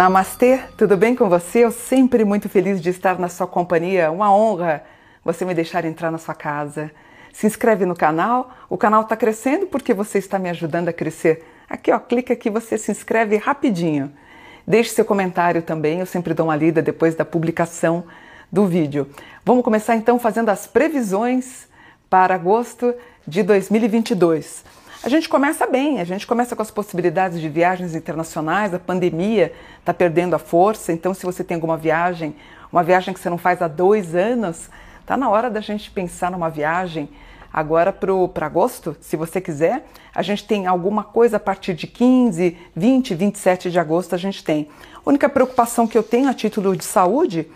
Namastê, tudo bem com você? Eu sempre muito feliz de estar na sua companhia. Uma honra você me deixar entrar na sua casa. Se inscreve no canal, o canal está crescendo porque você está me ajudando a crescer. Aqui, ó, clica aqui, você se inscreve rapidinho. Deixe seu comentário também, eu sempre dou uma lida depois da publicação do vídeo. Vamos começar então fazendo as previsões para agosto de 2022. A gente começa bem, a gente começa com as possibilidades de viagens internacionais, a pandemia está perdendo a força, então se você tem alguma viagem, uma viagem que você não faz há dois anos, está na hora da gente pensar numa viagem agora para agosto, se você quiser. A gente tem alguma coisa a partir de 15, 20, 27 de agosto a gente tem. A única preocupação que eu tenho a título de saúde,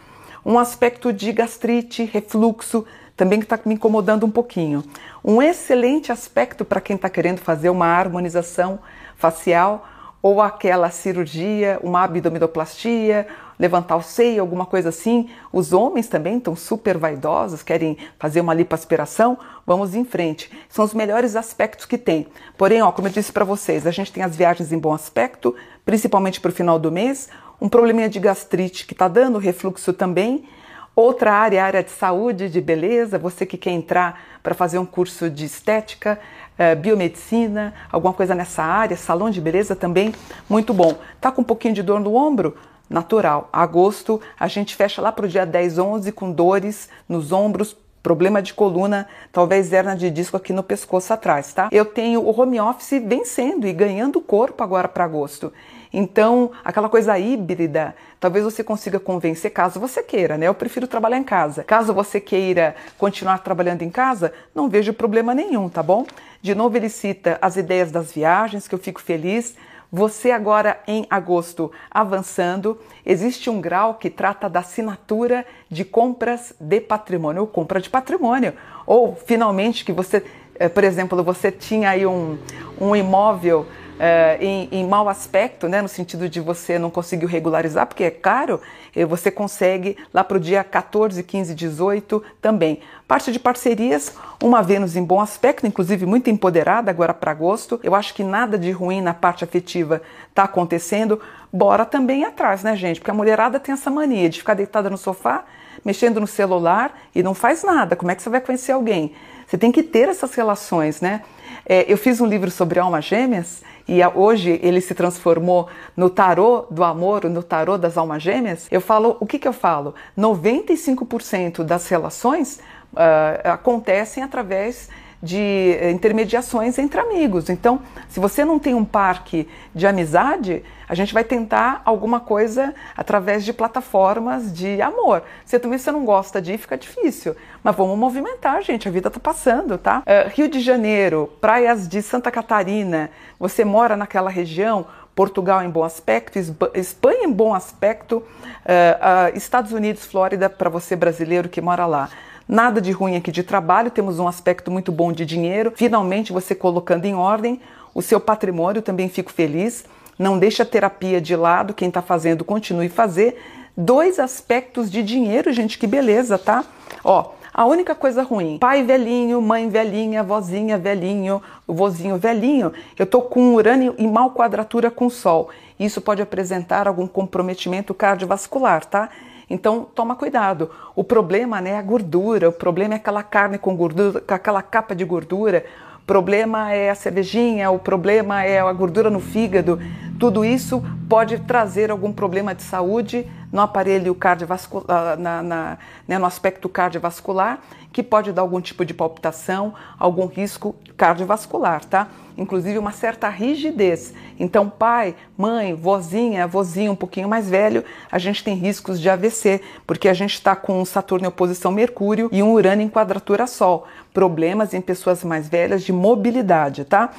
um aspecto de gastrite, refluxo, também que está me incomodando um pouquinho. Um excelente aspecto para quem está querendo fazer uma harmonização facial ou aquela cirurgia, uma abdominoplastia, levantar o seio, alguma coisa assim. Os homens também estão super vaidosos, querem fazer uma lipoaspiração. Vamos em frente. São os melhores aspectos que tem. Porém, ó, como eu disse para vocês, a gente tem as viagens em bom aspecto, principalmente para o final do mês. Um probleminha de gastrite que está dando refluxo também Outra área, área de saúde, de beleza, você que quer entrar para fazer um curso de estética, eh, biomedicina, alguma coisa nessa área, salão de beleza também, muito bom. Tá com um pouquinho de dor no ombro? Natural. Agosto, a gente fecha lá para o dia 10, 11 com dores nos ombros, problema de coluna, talvez hernia de disco aqui no pescoço atrás, tá? Eu tenho o home office vencendo e ganhando corpo agora para agosto. Então, aquela coisa híbrida, talvez você consiga convencer caso você queira, né? Eu prefiro trabalhar em casa. Caso você queira continuar trabalhando em casa, não vejo problema nenhum, tá bom? De novo, ele cita as ideias das viagens, que eu fico feliz. Você agora em agosto avançando, existe um grau que trata da assinatura de compras de patrimônio, ou compra de patrimônio, ou finalmente que você, eh, por exemplo, você tinha aí um, um imóvel é, em, em mau aspecto, né, no sentido de você não conseguiu regularizar, porque é caro, você consegue lá para o dia 14, 15, 18 também. Parte de parcerias, uma Vênus em bom aspecto, inclusive muito empoderada agora para agosto. Eu acho que nada de ruim na parte afetiva está acontecendo. Bora também atrás, né, gente? Porque a mulherada tem essa mania de ficar deitada no sofá, mexendo no celular e não faz nada. Como é que você vai conhecer alguém? Você tem que ter essas relações, né? É, eu fiz um livro sobre almas gêmeas e hoje ele se transformou no tarô do amor, no tarô das almas gêmeas, eu falo, o que, que eu falo? 95% das relações uh, acontecem através de eh, intermediações entre amigos. Então, se você não tem um parque de amizade, a gente vai tentar alguma coisa através de plataformas de amor. Se também você não gosta de ir, fica difícil. Mas vamos movimentar, gente. A vida tá passando, tá? Uh, Rio de Janeiro, praias de Santa Catarina. Você mora naquela região? Portugal em bom aspecto, Espanha em bom aspecto, uh, uh, Estados Unidos, Flórida para você brasileiro que mora lá. Nada de ruim aqui de trabalho, temos um aspecto muito bom de dinheiro. Finalmente você colocando em ordem o seu patrimônio, também fico feliz. Não deixe a terapia de lado, quem está fazendo continue fazer. Dois aspectos de dinheiro, gente, que beleza, tá? Ó, a única coisa ruim, pai velhinho, mãe velhinha, vozinha velhinho, vozinho velhinho, eu tô com urânio em mal quadratura com o sol. Isso pode apresentar algum comprometimento cardiovascular, tá? Então toma cuidado. O problema né, é a gordura, o problema é aquela carne com gordura, com aquela capa de gordura, o problema é a cervejinha, o problema é a gordura no fígado. Tudo isso pode trazer algum problema de saúde no aparelho cardiovascular, ah, na, na, né, no aspecto cardiovascular, que pode dar algum tipo de palpitação, algum risco cardiovascular, tá? Inclusive uma certa rigidez. Então, pai, mãe, vozinha, vozinho um pouquinho mais velho, a gente tem riscos de AVC, porque a gente está com Saturno em oposição Mercúrio e um Urano em quadratura Sol. Problemas em pessoas mais velhas de mobilidade, tá?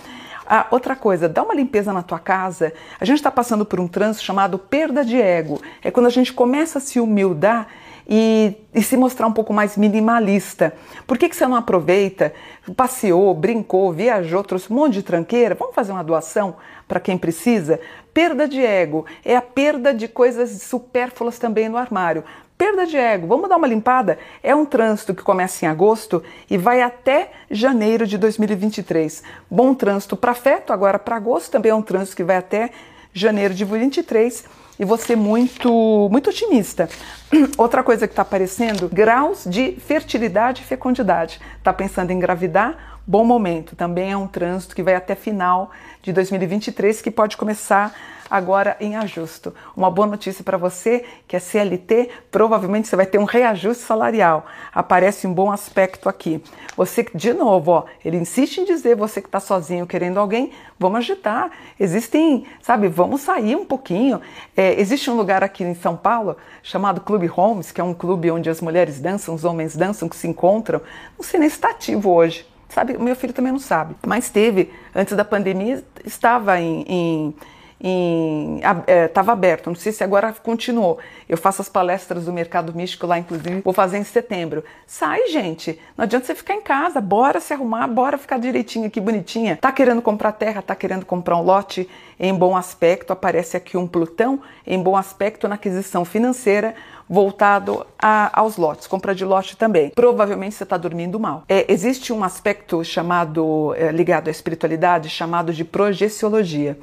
Ah, outra coisa, dá uma limpeza na tua casa. A gente está passando por um trânsito chamado perda de ego. É quando a gente começa a se humildar e, e, se mostrar um pouco mais minimalista. Por que, que você não aproveita, passeou, brincou, viajou, trouxe um monte de tranqueira? Vamos fazer uma doação para quem precisa? Perda de ego é a perda de coisas supérfluas também no armário. Perda de ego, vamos dar uma limpada? É um trânsito que começa em agosto e vai até janeiro de 2023. Bom trânsito para feto, agora para agosto também é um trânsito que vai até janeiro de 2023. e você muito, muito otimista. Outra coisa que está aparecendo, graus de fertilidade e fecundidade. Está pensando em engravidar? Bom momento. Também é um trânsito que vai até final de 2023, que pode começar agora em ajuste. Uma boa notícia para você que é CLT, provavelmente você vai ter um reajuste salarial. Aparece um bom aspecto aqui. Você, de novo, ó, ele insiste em dizer, você que está sozinho querendo alguém, vamos agitar. Existem, sabe, vamos sair um pouquinho. É, existe um lugar aqui em São Paulo chamado Clube Homes, que é um clube onde as mulheres dançam, os homens dançam, que se encontram. Não sei nem se está ativo hoje. Sabe, meu filho também não sabe. Mas teve, antes da pandemia, estava em, em estava é, aberto, não sei se agora continuou. Eu faço as palestras do mercado místico lá, inclusive, vou fazer em setembro. Sai, gente, não adianta você ficar em casa, bora se arrumar, bora ficar direitinho aqui, bonitinha. Tá querendo comprar terra, tá querendo comprar um lote em bom aspecto, aparece aqui um Plutão em bom aspecto na aquisição financeira, voltado a, aos lotes, compra de lote também. Provavelmente você está dormindo mal. É, existe um aspecto chamado, é, ligado à espiritualidade, chamado de projeciologia.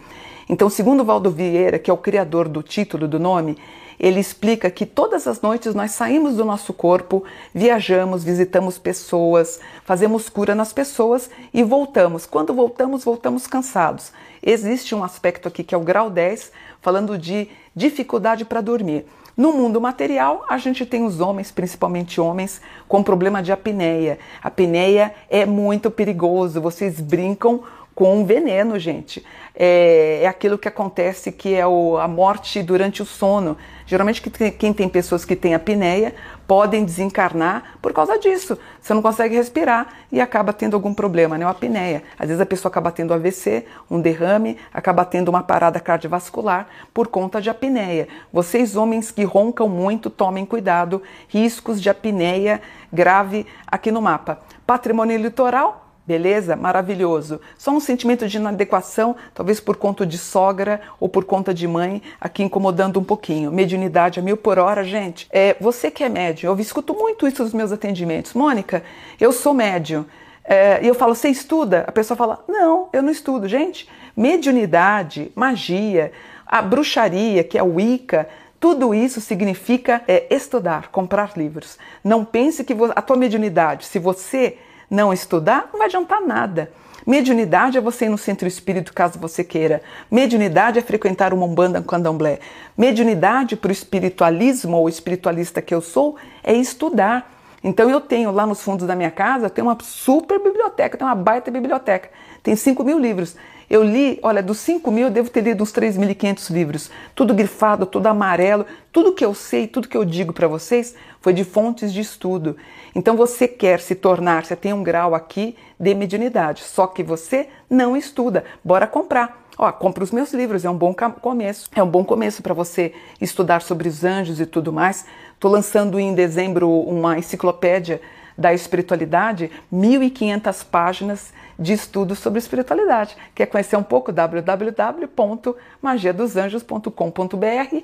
Então, segundo Valdo Vieira, que é o criador do título do nome, ele explica que todas as noites nós saímos do nosso corpo, viajamos, visitamos pessoas, fazemos cura nas pessoas e voltamos. Quando voltamos, voltamos cansados. Existe um aspecto aqui que é o grau 10, falando de dificuldade para dormir. No mundo material, a gente tem os homens, principalmente homens, com problema de apneia. A apneia é muito perigoso, vocês brincam com veneno, gente. É, é, aquilo que acontece que é o, a morte durante o sono. Geralmente quem tem pessoas que têm apneia podem desencarnar por causa disso. Você não consegue respirar e acaba tendo algum problema, né? A apneia. Às vezes a pessoa acaba tendo AVC, um derrame, acaba tendo uma parada cardiovascular por conta de apneia. Vocês homens que roncam muito, tomem cuidado. Riscos de apneia grave aqui no mapa. Patrimônio litoral, Beleza? Maravilhoso. Só um sentimento de inadequação, talvez por conta de sogra ou por conta de mãe, aqui incomodando um pouquinho. Mediunidade a mil por hora, gente. É, você que é médium, eu escuto muito isso nos meus atendimentos. Mônica, eu sou médium. É, e eu falo, você estuda? A pessoa fala, não, eu não estudo. Gente, mediunidade, magia, a bruxaria, que é o Wicca, tudo isso significa é, estudar, comprar livros. Não pense que a tua mediunidade, se você não estudar, não vai adiantar nada. Mediunidade é você ir no centro espírito caso você queira. Mediunidade é frequentar uma umbanda um candomblé. Mediunidade para o espiritualismo ou espiritualista que eu sou é estudar. Então eu tenho lá nos fundos da minha casa, tenho uma super biblioteca, tenho uma baita biblioteca. Tem 5 mil livros. Eu li, olha, dos 5 mil eu devo ter lido uns 3.500 livros. Tudo grifado, tudo amarelo. Tudo que eu sei, tudo que eu digo para vocês foi de fontes de estudo. Então você quer se tornar, você tem um grau aqui de mediunidade, só que você não estuda. Bora comprar. Ó, compra os meus livros, é um bom começo. É um bom começo para você estudar sobre os anjos e tudo mais. Estou lançando em dezembro uma enciclopédia da espiritualidade, 1.500 páginas de estudos sobre espiritualidade. Quer conhecer um pouco? www.magiadosanjos.com.br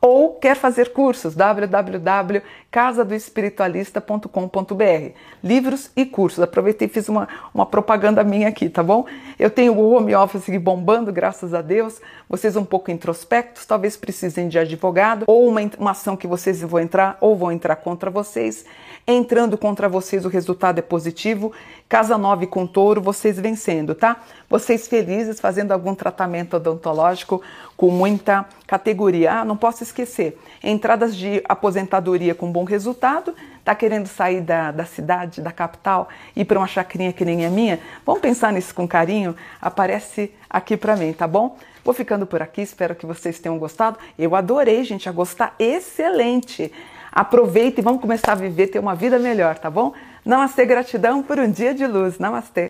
ou quer fazer cursos? www.casadoespiritualista.com.br Livros e cursos. Aproveitei e fiz uma, uma propaganda minha aqui, tá bom? Eu tenho o home office bombando, graças a Deus. Vocês um pouco introspectos, talvez precisem de advogado ou uma, uma ação que vocês vão entrar ou vão entrar contra vocês. Entrando contra vocês, o resultado é positivo. Casa 9 com touro, vocês vencendo, tá? Vocês felizes fazendo algum tratamento odontológico com muita categoria. Ah, não posso esquecer. Entradas de aposentadoria com bom resultado. Tá querendo sair da, da cidade, da capital, ir para uma chacrinha que nem a minha? Vamos pensar nisso com carinho? Aparece aqui para mim, tá bom? Vou ficando por aqui, espero que vocês tenham gostado. Eu adorei, gente, a gostar excelente. Aproveita e vamos começar a viver, ter uma vida melhor, tá bom? Namastê, gratidão por um dia de luz. Namastê.